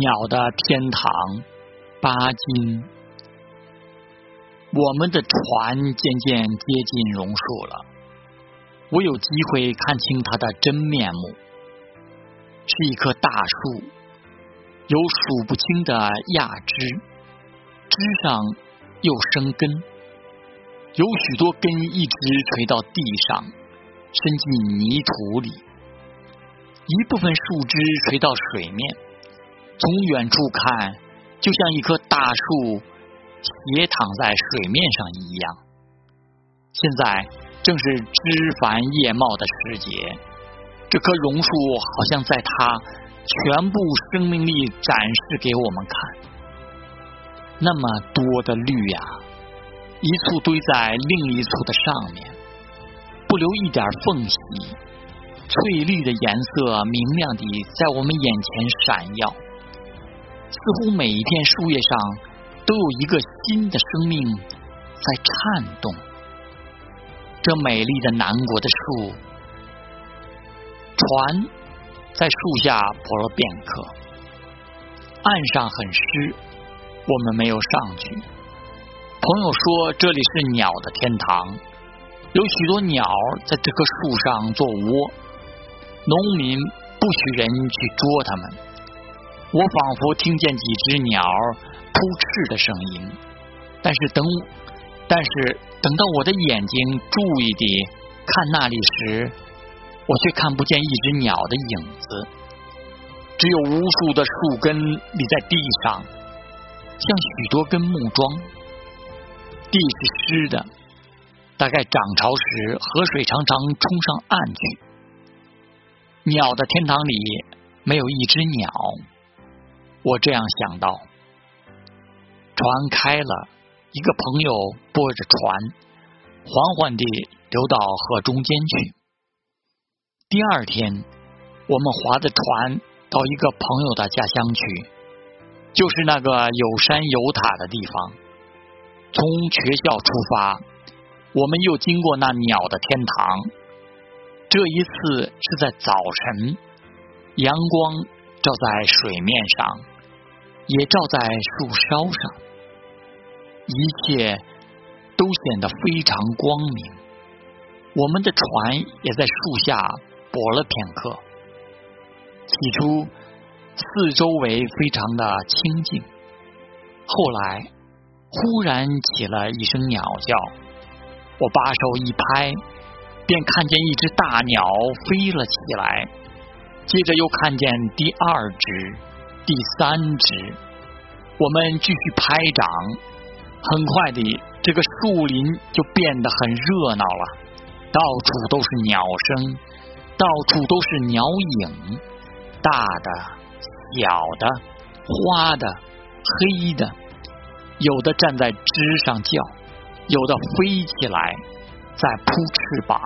鸟的天堂，巴金。我们的船渐渐接近榕树了，我有机会看清它的真面目，是一棵大树，有数不清的桠枝，枝上又生根，有许多根一直垂到地上，伸进泥土里，一部分树枝垂到水面。从远处看，就像一棵大树斜躺在水面上一样。现在正是枝繁叶茂的时节，这棵榕树好像在它全部生命力展示给我们看。那么多的绿呀，一簇堆在另一簇的上面，不留一点缝隙，翠绿的颜色明亮地在我们眼前闪耀。似乎每一片树叶上都有一个新的生命在颤动。这美丽的南国的树，船在树下泊了片刻，岸上很湿，我们没有上去。朋友说这里是鸟的天堂，有许多鸟在这棵树上做窝，农民不许人去捉它们。我仿佛听见几只鸟扑翅的声音，但是等，但是等到我的眼睛注意地看那里时，我却看不见一只鸟的影子，只有无数的树根立在地上，像许多根木桩。地是湿的，大概涨潮时河水常常冲上岸去。鸟的天堂里没有一只鸟。我这样想到，船开了，一个朋友拨着船，缓缓地流到河中间去。第二天，我们划着船到一个朋友的家乡去，就是那个有山有塔的地方。从学校出发，我们又经过那鸟的天堂。这一次是在早晨，阳光照在水面上。也照在树梢上，一切都显得非常光明。我们的船也在树下泊了片刻。起初，四周围非常的清静，后来忽然起了一声鸟叫，我把手一拍，便看见一只大鸟飞了起来，接着又看见第二只。第三只，我们继续拍掌。很快的，这个树林就变得很热闹了，到处都是鸟声，到处都是鸟影，大的、小的、花的、黑的，有的站在枝上叫，有的飞起来在扑翅膀。